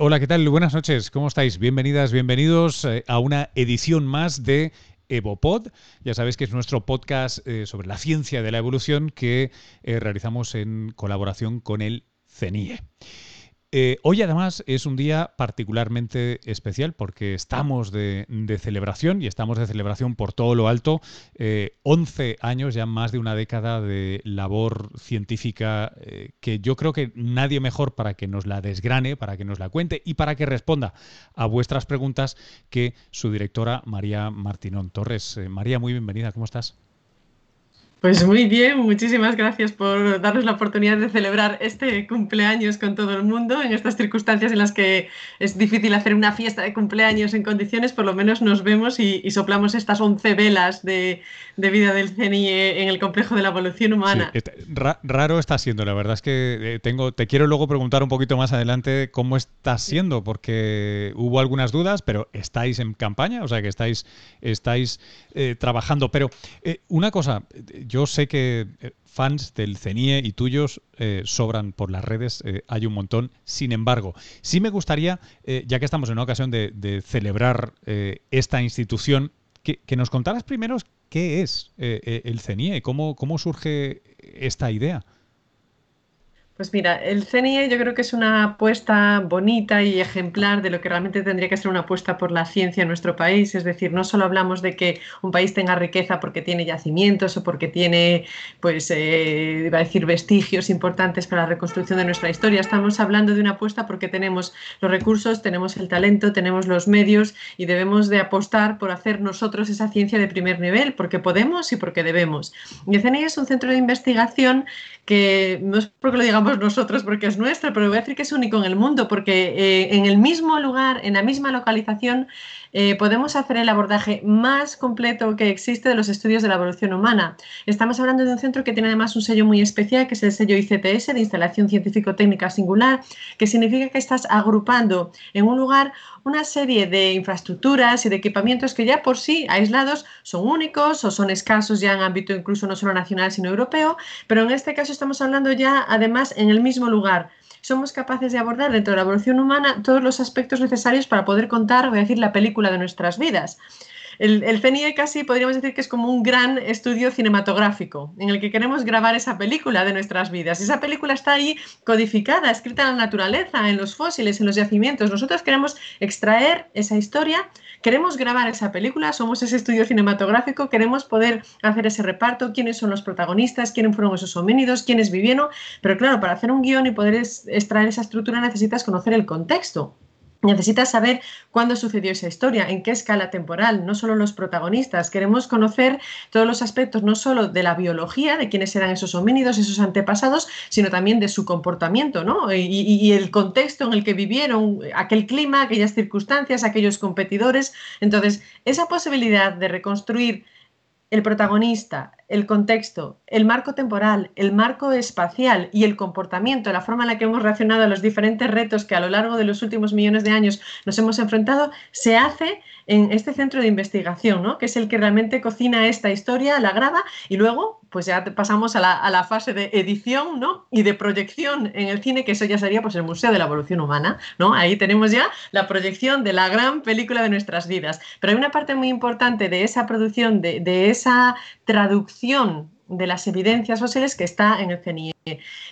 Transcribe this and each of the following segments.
Hola, ¿qué tal? Buenas noches, ¿cómo estáis? Bienvenidas, bienvenidos eh, a una edición más de EvoPod. Ya sabéis que es nuestro podcast eh, sobre la ciencia de la evolución que eh, realizamos en colaboración con el CENIE. Eh, hoy además es un día particularmente especial porque estamos de, celebración y estamos de celebración por todo lo alto. 11 años, ya más de una década de labor científica que yo creo que nadie mejor para que nos la desgrane, para que nos la cuente y para que responda a vuestras preguntas que su directora María Martinón Torres. María, muy bienvenida, ¿cómo estás? Pues muy bien, muchísimas gracias por darnos la oportunidad de celebrar este cumpleaños con todo el mundo en estas circunstancias en las que es difícil hacer una fiesta de cumpleaños en condiciones, por lo menos nos vemos y, soplamos estas once velas de, vida del CNIE en el complejo de la evolución humana. raro está siendo, la verdad es que eh, tengo, te quiero luego preguntar un poquito más adelante cómo está siendo, porque hubo algunas dudas, pero estáis en campaña, o sea que estáis, estáis eh, trabajando. Pero eh, una cosa, yo sé que eh, fans del CENIE y tuyos eh, sobran por las redes, eh, hay un montón. Sin embargo, sí me gustaría, ya que estamos en una ocasión de, celebrar esta institución, que, nos contaras primero qué es el CENIE, cómo, cómo surge esta idea. Pues mira, el CNIE yo creo que es una apuesta bonita y ejemplar de lo que realmente tendría que ser una apuesta por la ciencia en nuestro país. Es decir, no solo hablamos de que un país tenga riqueza porque tiene yacimientos o porque tiene, pues, eh, iba a decir, vestigios importantes para la reconstrucción de nuestra historia. Estamos hablando de una apuesta porque tenemos los recursos, tenemos el talento, tenemos los medios y debemos de apostar por hacer nosotros esa ciencia de primer nivel, porque podemos y porque debemos. Y el CNIE es un centro de investigación que no es porque lo digamos nosotros porque es nuestro, pero voy a decir que es único en el mundo, porque eh, en el mismo lugar, en la misma localización, eh, podemos hacer el abordaje más completo que existe de los estudios de la evolución humana. Estamos hablando de un centro que tiene además un sello muy especial, que es el sello ICTS, de Instalación Científico-Técnica Singular, que significa que estás agrupando en un lugar una serie de infraestructuras y de equipamientos que ya por sí, aislados, son únicos o son escasos ya en ámbito incluso no solo nacional, sino europeo, pero en este caso estamos hablando ya además en el mismo lugar somos capaces de abordar dentro de la evolución humana todos los aspectos necesarios para poder contar, voy a decir, la película de nuestras vidas. El, el, CNIE casi podríamos decir que es como un gran estudio cinematográfico en el que queremos grabar esa película de nuestras vidas. Esa película está ahí codificada, escrita en la naturaleza, en los fósiles, en los yacimientos. Nosotros queremos extraer esa historia, queremos grabar esa película, somos ese estudio cinematográfico, queremos poder hacer ese reparto, quiénes son los protagonistas, quiénes fueron esos homínidos, quiénes vivieron. Pero claro, para hacer un guion y poder extraer esa estructura necesitas conocer el contexto. Necesitas saber cuándo sucedió esa historia, en qué escala temporal, no solo los protagonistas. Queremos conocer todos los aspectos, no solo de la biología, de quiénes eran esos homínidos, esos antepasados, sino también de su comportamiento, ¿no? Y, y el contexto en el que vivieron, aquel clima, aquellas circunstancias, aquellos competidores. Entonces, esa posibilidad de reconstruir el protagonista, el contexto, el marco temporal, el marco espacial y el comportamiento, la forma en la que hemos reaccionado a los diferentes retos que a lo largo de los últimos millones de años nos hemos enfrentado, se hace en este centro de investigación, ¿no? que es el que realmente cocina esta historia, la graba y luego pues ya pasamos a la, fase de edición ¿no? y de proyección en el cine, que eso ya sería pues, el Museo de la Evolución Humana. ¿no? Ahí tenemos ya la proyección de la gran película de nuestras vidas. Pero hay una parte muy importante de esa producción, de, de esa traducción de las evidencias fósiles que está en el CNIE.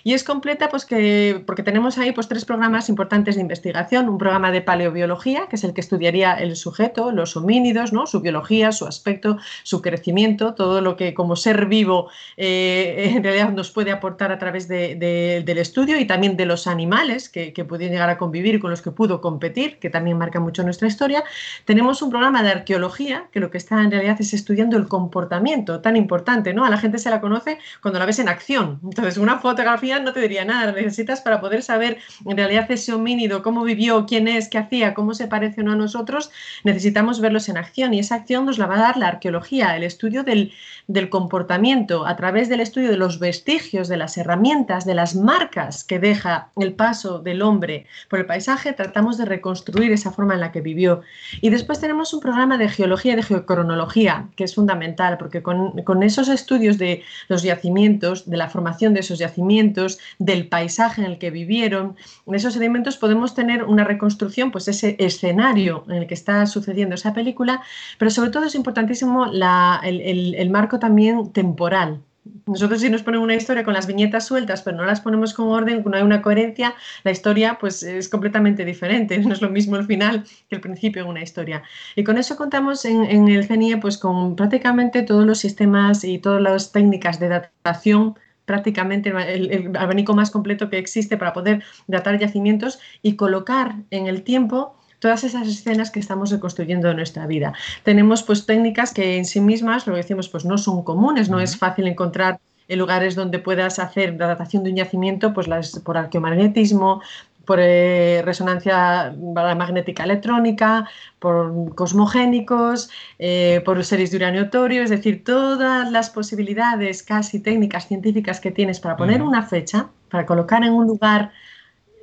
Y es completa pues que, porque tenemos ahí pues, tres programas importantes de investigación. Un programa de paleobiología, que es el que estudiaría el sujeto, los homínidos, ¿no? su biología, su aspecto, su crecimiento, todo lo que como ser vivo eh, en realidad nos puede aportar a través del estudio y también de los animales que, que pudieron llegar a convivir con los que pudo competir, que también marca mucho nuestra historia. Tenemos un programa de arqueología, que lo que está en realidad es estudiando el comportamiento, tan importante, ¿no? A la gente se la conoce cuando la ves en acción. Entonces, una fotografía no te diría nada, necesitas para poder saber en realidad ese homínido, cómo vivió, quién es, qué hacía, cómo se parece uno a nosotros, necesitamos verlos en acción. Y esa acción nos la va a dar la arqueología, el estudio del, del comportamiento a través del estudio de los vestigios, de las herramientas, de las marcas que deja el paso del hombre por el paisaje, tratamos de reconstruir esa forma en la que vivió. Y después tenemos un programa de geología y de geocronología, que es fundamental, porque con, con esos estudios de los yacimientos, de la formación de esos yacimientos, yacimientos, del paisaje en el que vivieron. En esos sedimentos podemos tener una reconstrucción, pues ese escenario en el que está sucediendo esa película, pero sobre todo es importantísimo el marco también temporal nosotros si nos ponemos una historia con las viñetas sueltas, pero no las ponemos con orden, no hay una coherencia, la historia pues es completamente diferente. No es lo mismo el final que el principio en una historia. Y con eso contamos en, el CENIE pues con prácticamente todos los sistemas y todas las técnicas de datación prácticamente el, abanico más completo que existe para poder datar yacimientos y colocar en el tiempo todas esas escenas que estamos reconstruyendo en nuestra vida. Tenemos pues técnicas que en sí mismas, lo que decimos, pues no son comunes, no es fácil encontrar en lugares donde puedas hacer la datación de un yacimiento, pues las, por arqueomagnetismo, por eh, resonancia magnética electrónica, por cosmogénicos, eh, por series de uranio torio, es decir, todas las posibilidades casi técnicas científicas que tienes para poner una fecha, para colocar en un lugar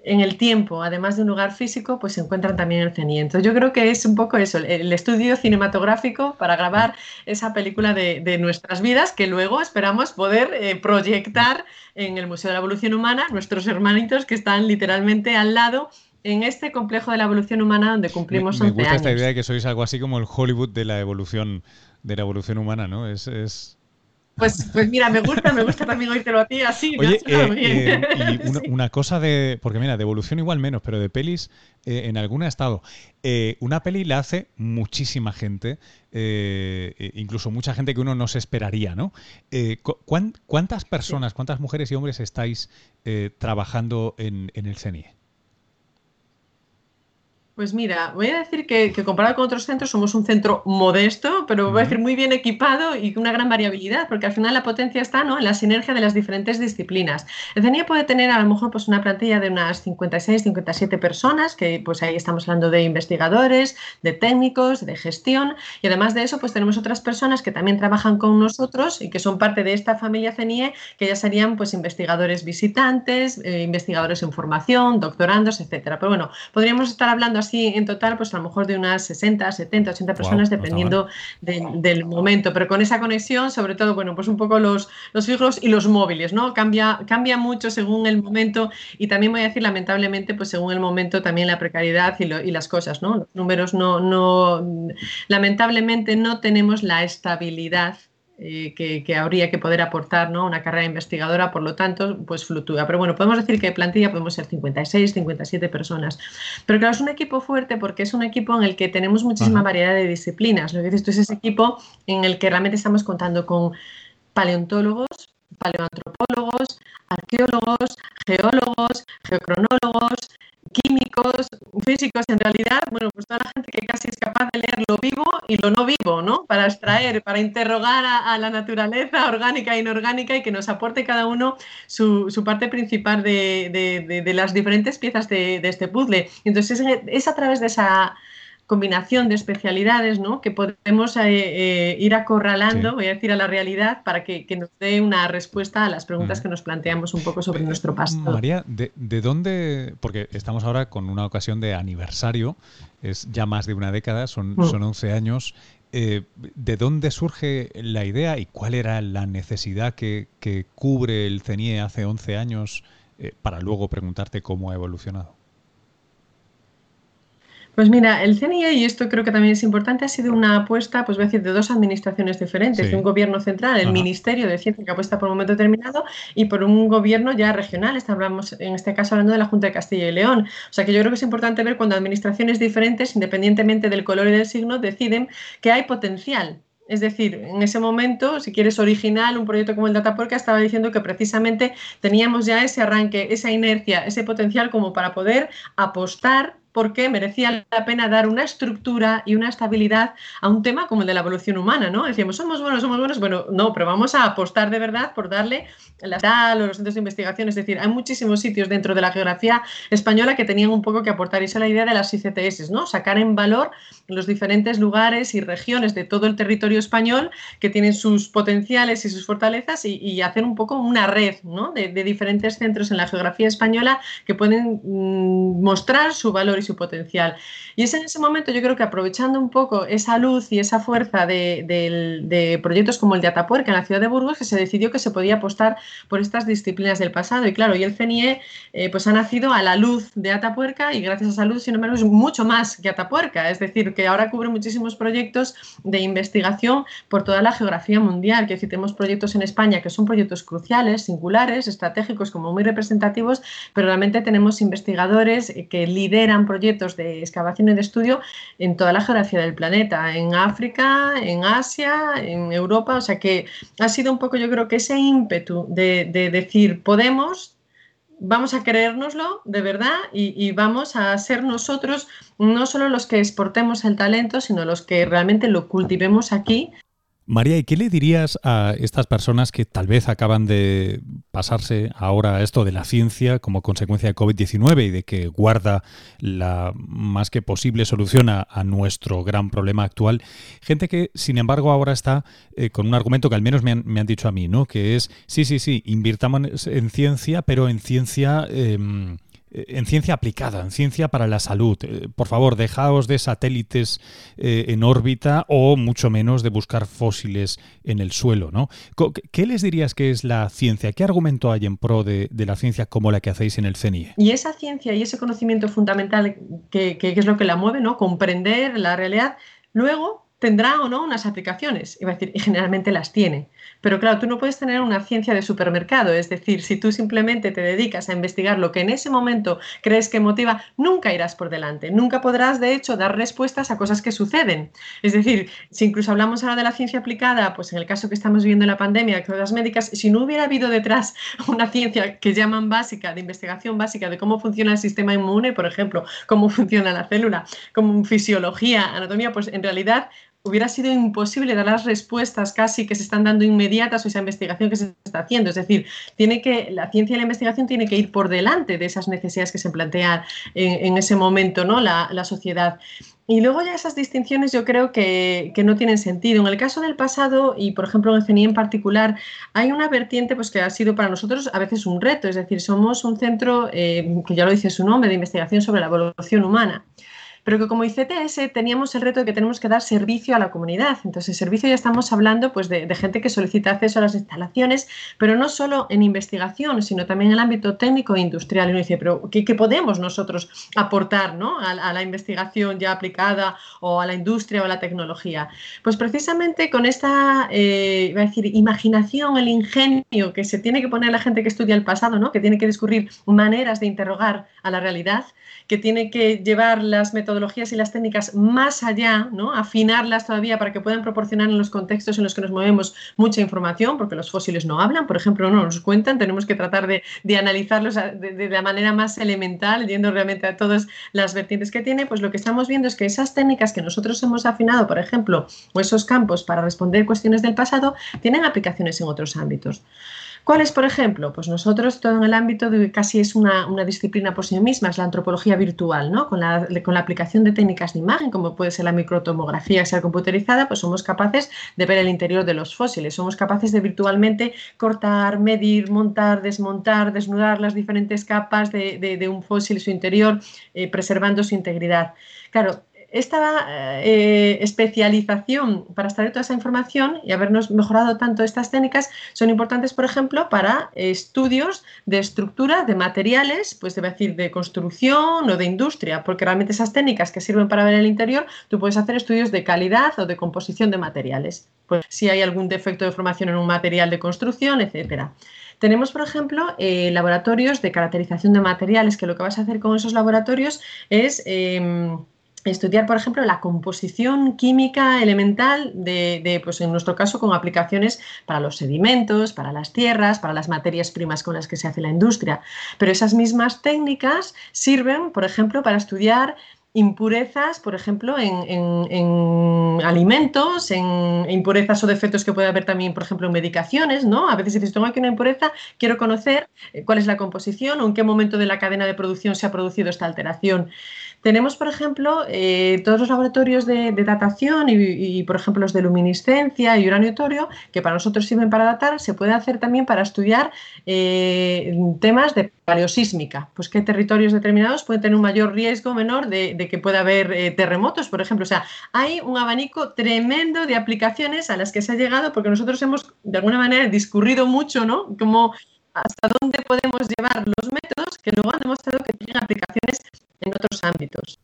en el tiempo, además de un lugar físico, pues se encuentran también en el CENIE. yo creo que es un poco eso, el estudio cinematográfico para grabar esa película de, nuestras vidas que luego esperamos poder eh, proyectar en el Museo de la Evolución Humana, nuestros hermanitos que están literalmente al lado en este complejo de la evolución humana donde cumplimos me, me gusta esta idea de que sois algo así como el Hollywood de la evolución de la evolución humana, ¿no? Es, es pues, pues mira, me gusta, me gusta también oírtelo a ti así. Oye, eh, eh, y una, cosa de. Porque mira, de evolución igual menos, pero de pelis eh, en alguna estado. una peli la hace muchísima gente, incluso mucha gente que uno no se esperaría, ¿no? ¿Cuántas personas, cuántas mujeres y hombres estáis trabajando en, en el CENIE? Pues mira, voy a decir que, comparado con otros centros somos un centro modesto, pero voy a decir muy bien equipado y con una gran variabilidad, porque al final la potencia está ¿no? en la sinergia de las diferentes disciplinas. El CENIE puede tener a lo mejor pues, una plantilla de unas 56, 57 personas, que pues ahí estamos hablando de investigadores, de técnicos, de gestión, y además de eso pues tenemos otras personas que también trabajan con nosotros y que son parte de esta familia CENIE, que ya serían pues investigadores visitantes, eh, investigadores en formación, doctorandos, etcétera. Pero bueno, podríamos estar hablando así en total, pues a lo mejor de unas 60, 70, 80 personas, dependiendo del momento. Pero con esa conexión, sobre todo, bueno, pues un poco los, los fijos y los móviles, ¿no? Cambia, cambia mucho según el momento y también voy a decir, lamentablemente, pues según el momento también la precariedad y, y las cosas, ¿no? Los números no, no, lamentablemente no tenemos la estabilidad eh, que, habría que poder aportar ¿no? una carrera investigadora, por lo tanto, pues fluctúa. Pero bueno, podemos decir que de plantilla podemos ser 56, 57 personas. Pero claro, es un equipo fuerte porque es un equipo en el que tenemos muchísima variedad de disciplinas. Lo que dices tú es ese equipo en el que realmente estamos contando con paleontólogos, paleoantropólogos, arqueólogos, geólogos, geocronólogos, químicos, físicos, en realidad, bueno, pues toda la gente que casi es capaz de leer lo vivo y lo no vivo, ¿no? Para extraer, para interrogar a, la naturaleza orgánica e inorgánica y que nos aporte cada uno su, parte principal de, las diferentes piezas de, este puzzle. Entonces es a través de esa combinación de especialidades ¿no? que podemos eh, eh, ir acorralando, voy a decir, a la realidad para que, nos dé una respuesta a las preguntas que nos planteamos un poco sobre nuestro pasado. María, ¿de, dónde? Porque estamos ahora con una ocasión de aniversario, es ya más de una década, son, mm. son 11 años. Eh, ¿De dónde surge la idea y cuál era la necesidad que, que cubre el CENIE hace 11 años para luego preguntarte cómo ha evolucionado? Pues mira, el CNIE, y esto creo que también es importante, ha sido una apuesta, pues voy a decir, de dos administraciones diferentes, de un gobierno central, el Ministerio de Ciencia, que apuesta por un momento determinado, y por un gobierno ya regional, estamos en este caso hablando de la Junta de Castilla y León. O sea que yo creo que es importante ver cuando administraciones diferentes, independientemente del color y del signo, deciden que hay potencial. Es decir, en ese momento, si quieres original, un proyecto como el Dataporca estaba diciendo que precisamente teníamos ya ese arranque, esa inercia, ese potencial como para poder apostar porque merecía la pena dar una estructura y una estabilidad a un tema como el de la evolución humana, ¿no? Decíamos, somos buenos, somos buenos, bueno, no, pero vamos a apostar de verdad por darle la tal o los centros de investigación, es decir, hay muchísimos sitios dentro de la geografía española que tenían un poco que aportar, y esa es la idea de las ICTS, ¿no? Sacar en valor los diferentes lugares y regiones de todo el territorio español que tienen sus potenciales y sus fortalezas y, hacer un poco una red, ¿no? De, diferentes centros en la geografía española que pueden mm, mostrar su valor y su potencial. Y es en ese momento, yo creo que aprovechando un poco esa luz y esa fuerza de, proyectos como el de Atapuerca en la ciudad de Burgos, que se decidió que se podía apostar por estas disciplinas del pasado. Y claro, y el CNIE eh, pues ha nacido a la luz de Atapuerca y gracias a esa luz, sin embargo, es mucho más que Atapuerca. Es decir, que ahora cubre muchísimos proyectos de investigación por toda la geografía mundial. Que si tenemos proyectos en España que son proyectos cruciales, singulares, estratégicos, como muy representativos, pero realmente tenemos investigadores que lideran proyectos de excavación y de estudio en toda la geografía del planeta, en África, en Asia, en Europa. O sea que ha sido un poco, yo creo que ese ímpetu de, decir, podemos, vamos a creérnoslo de verdad y, vamos a ser nosotros no solo los que exportemos el talento, sino los que realmente lo cultivemos aquí María, ¿y qué le dirías a estas personas que tal vez acaban de pasarse ahora a esto de la ciencia como consecuencia de COVID-19 y de que guarda la más que posible solución a, nuestro gran problema actual? Gente que, sin embargo, ahora está eh, con un argumento que al menos me han, dicho a mí, ¿no? Que es, sí, sí, sí, invirtamos en ciencia, pero en ciencia... Em, en ciencia aplicada, en ciencia para la salud. Eh, por favor, dejaos de satélites eh, en órbita o mucho menos de buscar fósiles en el suelo. ¿no? ¿Qué les dirías que es la ciencia? ¿Qué argumento hay en pro de, la ciencia como la que hacéis en el CENIE? Y esa ciencia y ese conocimiento fundamental que, es lo que la mueve, ¿no? comprender la realidad, luego tendrá o no unas aplicaciones, a decir, y generalmente las tiene. Pero claro, tú no puedes tener una ciencia de supermercado, es decir, si tú simplemente te dedicas a investigar lo que en ese momento crees que motiva, nunca irás por delante, nunca podrás de hecho dar respuestas a cosas que suceden. Es decir, si incluso hablamos ahora de la ciencia aplicada, pues en el caso que estamos viendo en la pandemia, de las médicas, si no hubiera habido detrás una ciencia que llaman básica, de investigación básica de cómo funciona el sistema inmune, por ejemplo, cómo funciona la célula, como fisiología, anatomía, pues en realidad hubiera sido imposible dar las respuestas casi que se están dando inmediatas o esa investigación que se está haciendo. Es decir, tiene que, la ciencia y la investigación tiene que ir por delante de esas necesidades que se plantean en, ese momento, ¿no? La, sociedad. Y luego ya esas distinciones yo creo que, no tienen sentido. En el caso del pasado, y por ejemplo en CNI en particular, hay una vertiente pues, que ha sido para nosotros a veces un reto, es decir, somos un centro, eh, que ya lo dice su nombre, de investigación sobre la evolución humana pero que como ICTS teníamos el reto de que tenemos que dar servicio a la comunidad. Entonces, servicio ya estamos hablando pues, de, gente que solicita acceso a las instalaciones, pero no solo en investigación, sino también en el ámbito técnico e industrial. Y uno dice, pero ¿qué, podemos nosotros aportar ¿no? a, la investigación ya aplicada o a la industria o a la tecnología? Pues precisamente con esta, eh, a decir, imaginación, el ingenio que se tiene que poner la gente que estudia el pasado, ¿no? que tiene que descubrir maneras de interrogar a la realidad, que tiene que llevar las metodologías y las técnicas más allá, ¿no? afinarlas todavía para que puedan proporcionar en los contextos en los que nos movemos mucha información, porque los fósiles no hablan, por ejemplo, no nos cuentan, tenemos que tratar de, analizarlos de, la manera más elemental, yendo realmente a todas las vertientes que tiene, pues lo que estamos viendo es que esas técnicas que nosotros hemos afinado, por ejemplo, o esos campos para responder cuestiones del pasado, tienen aplicaciones en otros ámbitos. ¿Cuáles, por ejemplo? Pues nosotros todo en el ámbito de casi es una, disciplina por sí misma, es la antropología virtual, ¿no? Con la, con la, aplicación de técnicas de imagen, como puede ser la microtomografía que sea computerizada, pues somos capaces de ver el interior de los fósiles, somos capaces de virtualmente cortar, medir, montar, desmontar, desnudar las diferentes capas de, un fósil, su interior, eh, preservando su integridad. Claro, esta eh, especialización para extraer toda esa información y habernos mejorado tanto estas técnicas son importantes, por ejemplo, para estudios de estructura de materiales, pues debe decir de construcción o de industria, porque realmente esas técnicas que sirven para ver el interior, tú puedes hacer estudios de calidad o de composición de materiales, pues si hay algún defecto de formación en un material de construcción, etcétera. Tenemos, por ejemplo, eh, laboratorios de caracterización de materiales, que lo que vas a hacer con esos laboratorios es em, estudiar, por ejemplo, la composición química elemental de, pues en nuestro caso, con aplicaciones para los sedimentos, para las tierras, para las materias primas con las que se hace la industria. Pero esas mismas técnicas sirven, por ejemplo, para estudiar impurezas, por ejemplo, en, alimentos, en impurezas o defectos que puede haber también, por ejemplo, en medicaciones, ¿no? A veces dices, tengo aquí una impureza, quiero conocer eh, cuál es la composición o en qué momento de la cadena de producción se ha producido esta alteración. tenemos, por ejemplo, eh, todos los laboratorios de, datación y, por ejemplo, los de luminiscencia y uranio torio, que para nosotros sirven para datar, se puede hacer también para estudiar eh, temas de paleosísmica, pues qué territorios determinados pueden tener un mayor riesgo menor de, que pueda haber eh, terremotos, por ejemplo. O sea, hay un abanico tremendo de aplicaciones a las que se ha llegado porque nosotros hemos, de alguna manera, discurrido mucho, ¿no? Como hasta dónde podemos llevar los métodos que luego han demostrado que tienen aplicaciones en otros ámbitos.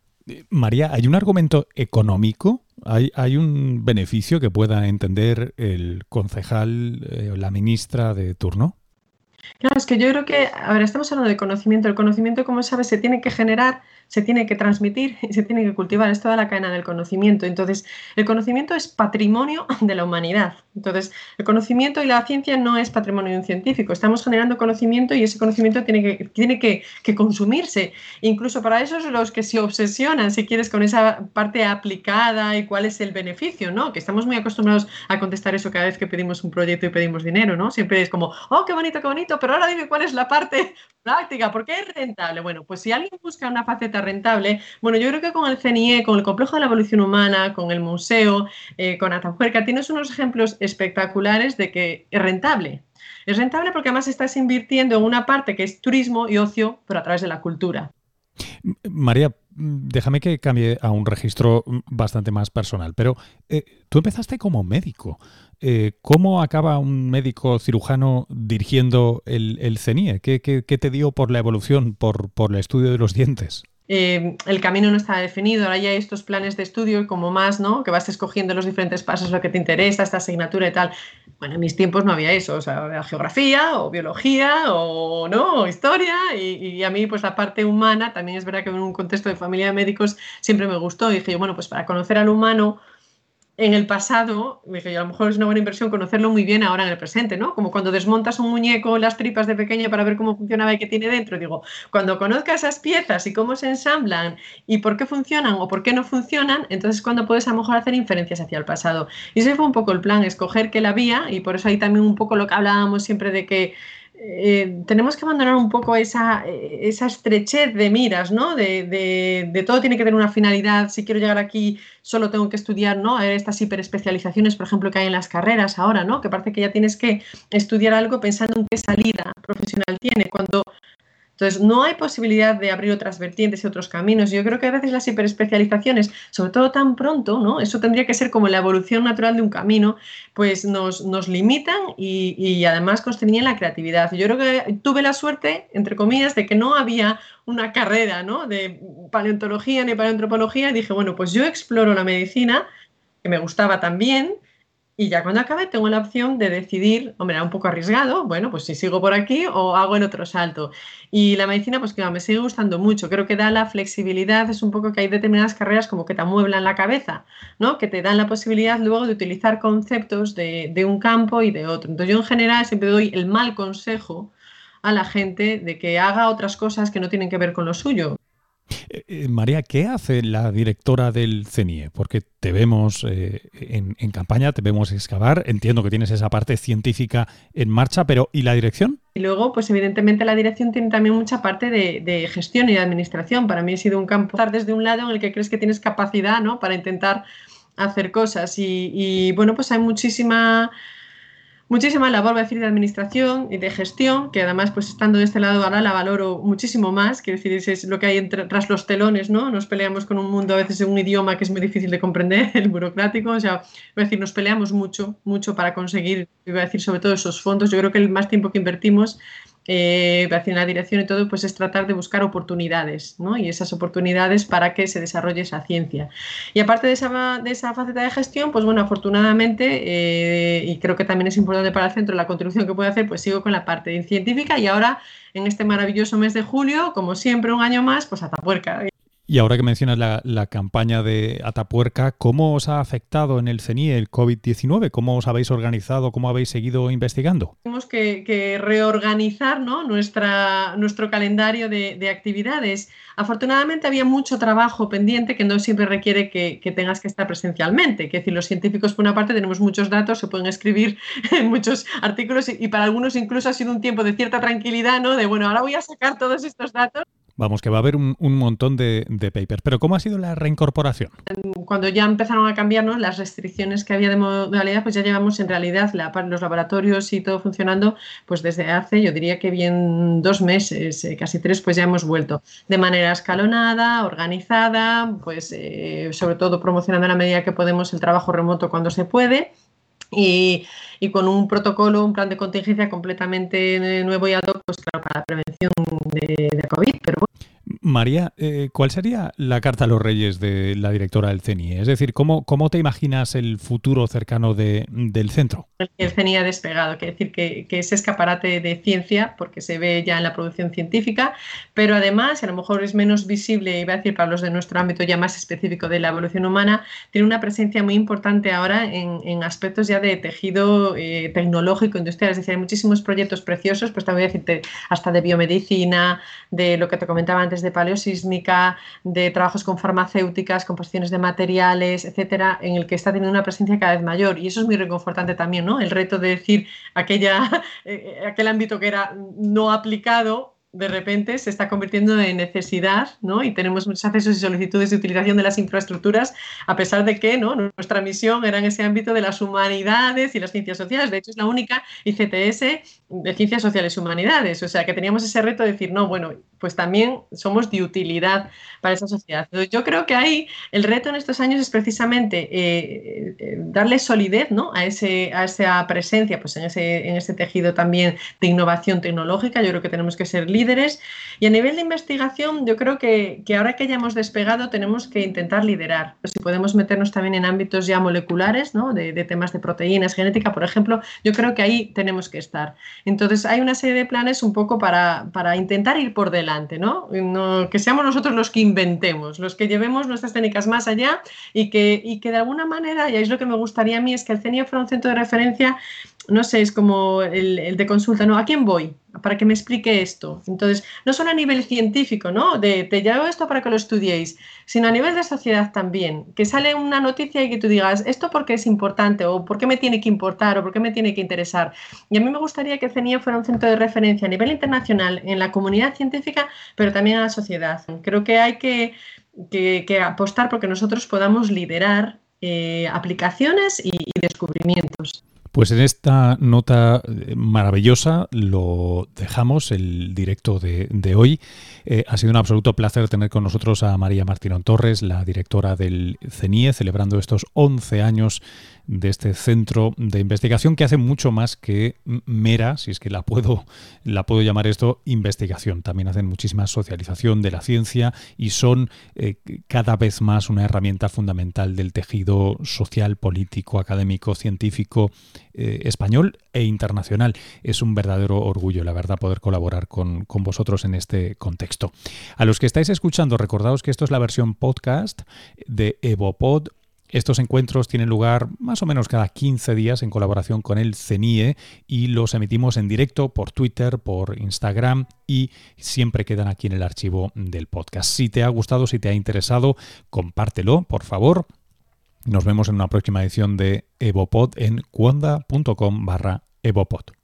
María, ¿hay un argumento económico? ¿Hay, ¿Hay, un beneficio que pueda entender el concejal o eh, la ministra de turno? Claro, es que yo creo que, a ver, estamos hablando de conocimiento. El conocimiento, como sabes, se tiene que generar se tiene que transmitir y se tiene que cultivar. Es toda la cadena del conocimiento. Entonces, el conocimiento es patrimonio de la humanidad. Entonces, el conocimiento y la ciencia no es patrimonio de un científico. Estamos generando conocimiento y ese conocimiento tiene que, tiene que, consumirse. Incluso para esos los que se obsesionan, si quieres, con esa parte aplicada y cuál es el beneficio, ¿no? Que estamos muy acostumbrados a contestar eso cada vez que pedimos un proyecto y pedimos dinero, ¿no? Siempre es como, oh, qué bonito, qué bonito, pero ahora dime cuál es la parte práctica, ¿por qué es rentable? Bueno, pues si alguien busca una faceta rentable, bueno, yo creo que con el CNIE, con el Complejo de la Evolución Humana, con el museo, eh, con Atapuerca, tienes unos ejemplos espectaculares de que es rentable. Es rentable porque además estás invirtiendo en una parte que es turismo y ocio, pero a través de la cultura. María, déjame que cambie a un registro bastante más personal, pero eh, tú empezaste como médico. Eh, ¿Cómo acaba un médico cirujano dirigiendo el, el CENIE? ¿Qué, te dio por la evolución, por, por el estudio de los dientes? Eh, el camino no está definido, ahora ya hay estos planes de estudio como más, ¿no? Que vas escogiendo los diferentes pasos, lo que te interesa, esta asignatura y tal. Bueno, en mis tiempos no había eso, o sea, geografía o biología o no, historia y, y, a mí pues la parte humana, también es verdad que en un contexto de familia de médicos siempre me gustó y dije, bueno, pues para conocer al humano en el pasado, dije, a lo mejor es una buena inversión conocerlo muy bien ahora en el presente, ¿no? Como cuando desmontas un muñeco las tripas de pequeña para ver cómo funcionaba y qué tiene dentro. Digo, cuando conozcas esas piezas y cómo se ensamblan y por qué funcionan o por qué no funcionan, entonces cuando puedes a lo mejor hacer inferencias hacia el pasado. Y ese fue un poco el plan, escoger que la vía, y por eso ahí también un poco lo que hablábamos siempre de que eh, tenemos que abandonar un poco esa, eh, estrechez de miras, ¿no? De, de, todo tiene que tener una finalidad. Si quiero llegar aquí, solo tengo que estudiar, ¿no? Estas hiperespecializaciones, por ejemplo, que hay en las carreras ahora, ¿no? Que parece que ya tienes que estudiar algo pensando en qué salida profesional tiene, cuando entonces, no hay posibilidad de abrir otras vertientes y otros caminos. Yo creo que a veces las hiperespecializaciones, sobre todo tan pronto, ¿no? Eso tendría que ser como la evolución natural de un camino, pues nos, nos limitan y, y además constreñen la creatividad. Yo creo que tuve la suerte, entre comillas, de que no había una carrera ¿no? de paleontología ni paleoantropología y dije, bueno, pues yo exploro la medicina, que me gustaba también, y ya cuando acabe tengo la opción de decidir, hombre, era un poco arriesgado, bueno, pues si sigo por aquí o hago el otro salto. Y la medicina, pues que me sigue gustando mucho, creo que da la flexibilidad, es un poco que hay determinadas carreras como que te amueblan la cabeza, ¿no? Que te dan la posibilidad luego de utilizar conceptos de, de un campo y de otro. Entonces yo en general siempre doy el mal consejo a la gente de que haga otras cosas que no tienen que ver con lo suyo. Eh, eh, María, ¿qué hace la directora del CENIE? Porque te vemos eh, en, campaña, te vemos excavar, entiendo que tienes esa parte científica en marcha, pero ¿y la dirección? Y luego, pues evidentemente la dirección tiene también mucha parte de, gestión y de administración. Para mí ha sido un campo estar desde un lado en el que crees que tienes capacidad ¿no? para intentar hacer cosas. y bueno, pues hay muchísima muchísima labor, voy a decir, de administración y de gestión, que además, pues estando de este lado ahora la valoro muchísimo más, quiero decir, es lo que hay entre, tras los telones, ¿no? Nos peleamos con un mundo a veces en un idioma que es muy difícil de comprender, el burocrático, o sea, voy a decir, nos peleamos mucho, mucho para conseguir, voy a decir, sobre todo esos fondos, yo creo que el más tiempo que invertimos eh, hacia la dirección y todo, pues es tratar de buscar oportunidades. Y esas oportunidades para que se desarrolle esa ciencia. Y aparte de esa, de esa faceta de gestión, pues bueno, afortunadamente, eh, y creo que también es importante para el centro la contribución que puede hacer, pues sigo con la parte científica y ahora en este maravilloso mes de julio, como siempre, un año más, pues Atapuerca. Y ahora que mencionas la, campaña de Atapuerca, ¿cómo os ha afectado en el CENIE el COVID-19? ¿Cómo os habéis organizado? ¿Cómo habéis seguido investigando? Tenemos que, reorganizar nuestra, nuestro calendario de, actividades. Afortunadamente había mucho trabajo pendiente que no siempre requiere que, tengas que estar presencialmente. Es decir, los científicos, por una parte, tenemos muchos datos, se pueden escribir muchos artículos y, y, para algunos incluso ha sido un tiempo de cierta tranquilidad, ¿no? De, bueno, ahora voy a sacar todos estos datos Vamos, que va a haber un, montón de, papers. Pero ¿cómo ha sido la reincorporación? Cuando ya empezaron a cambiarnos las restricciones que había de modalidad, pues ya llevamos en realidad los laboratorios y todo funcionando, pues desde hace, yo diría que bien dos meses, eh, casi tres, pues ya hemos vuelto de manera escalonada, organizada, pues eh, sobre todo promocionando a la medida que podemos el trabajo remoto cuando se puede. Y, con un protocolo, un plan de contingencia completamente nuevo y ad hoc, pues claro, para la prevención de, de COVID. Pero María, eh, ¿cuál sería la carta a los reyes de la directora del CENI? Es decir, ¿cómo, cómo te imaginas el futuro cercano de, del centro? El CENI ha despegado, quiere decir que, es escaparate de ciencia, porque se ve ya en la producción científica, pero además, a lo mejor es menos visible, iba a decir para los de nuestro ámbito ya más específico de la evolución humana, tiene una presencia muy importante ahora en, aspectos ya de tejido eh, tecnológico, industrial, es decir, hay muchísimos proyectos preciosos, pues también decirte hasta de biomedicina, de lo que te comentaba antes de paleosísmica, de trabajos con farmacéuticas, composiciones de materiales, etcétera, en el que está teniendo una presencia cada vez mayor. Y eso es muy reconfortante también, ¿no? El reto de decir aquella, eh, aquel ámbito que era no aplicado de repente se está convirtiendo en necesidad, ¿no? Y tenemos muchos accesos y solicitudes de utilización de las infraestructuras, a pesar de que nuestra misión era en ese ámbito de las humanidades y las ciencias sociales. De hecho, es la única ICTS de ciencias sociales y humanidades. O sea, que teníamos ese reto de decir, no, bueno, pues también somos de utilidad para esa sociedad. Yo creo que ahí el reto en estos años es precisamente eh, eh, darle solidez ¿no? a, ese, a esa presencia pues en, ese, en ese tejido también de innovación tecnológica. Yo creo que tenemos que ser líderes. Y a nivel de investigación, yo creo que, que ahora que ya hemos despegado, tenemos que intentar liderar. Pues si podemos meternos también en ámbitos ya moleculares, ¿no? de, de, temas de proteínas, genética, por ejemplo, yo creo que ahí tenemos que estar. Entonces, hay una serie de planes un poco para, para intentar ir por delante, ¿no? Que seamos nosotros los que inventemos, los que llevemos nuestras técnicas más allá y que, y que de alguna manera, y ahí es lo que me gustaría a mí, es que el CENIO fuera un centro de referencia no sé, es como el, de consulta, ¿no? ¿A quién voy? Para que me explique esto. Entonces, no solo a nivel científico, ¿no? De te llevo esto para que lo estudiéis, sino a nivel de sociedad también. Que sale una noticia y que tú digas, ¿esto por qué es importante? ¿O por qué me tiene que importar? ¿O por qué me tiene que interesar? Y a mí me gustaría que CENIE fuera un centro de referencia a nivel internacional en la comunidad científica, pero también en la sociedad. Creo que hay que, apostar porque nosotros podamos liderar eh, aplicaciones y descubrimientos. Pues en esta nota eh, maravillosa lo dejamos, el directo de, hoy. Eh, ha sido un absoluto placer tener con nosotros a María Martínón Torres, la directora del CENIE, celebrando estos 11 años de este centro de investigación que hace mucho más que mera, si es que la puedo, la puedo llamar esto, investigación. También hacen muchísima socialización de la ciencia y son eh, cada vez más una herramienta fundamental del tejido social, político, académico, científico eh, español e internacional. Es un verdadero orgullo, la verdad, poder colaborar con, con vosotros en este contexto. A los que estáis escuchando, recordaos que esto es la versión podcast de EvoPod estos encuentros tienen lugar más o menos cada 15 días en colaboración con el CENIE y los emitimos en directo por Twitter, por Instagram y siempre quedan aquí en el archivo del podcast. Si te ha gustado, si te ha interesado, compártelo, por favor. Nos vemos en una próxima edición de Evopod en cuonda.com barra Evopod.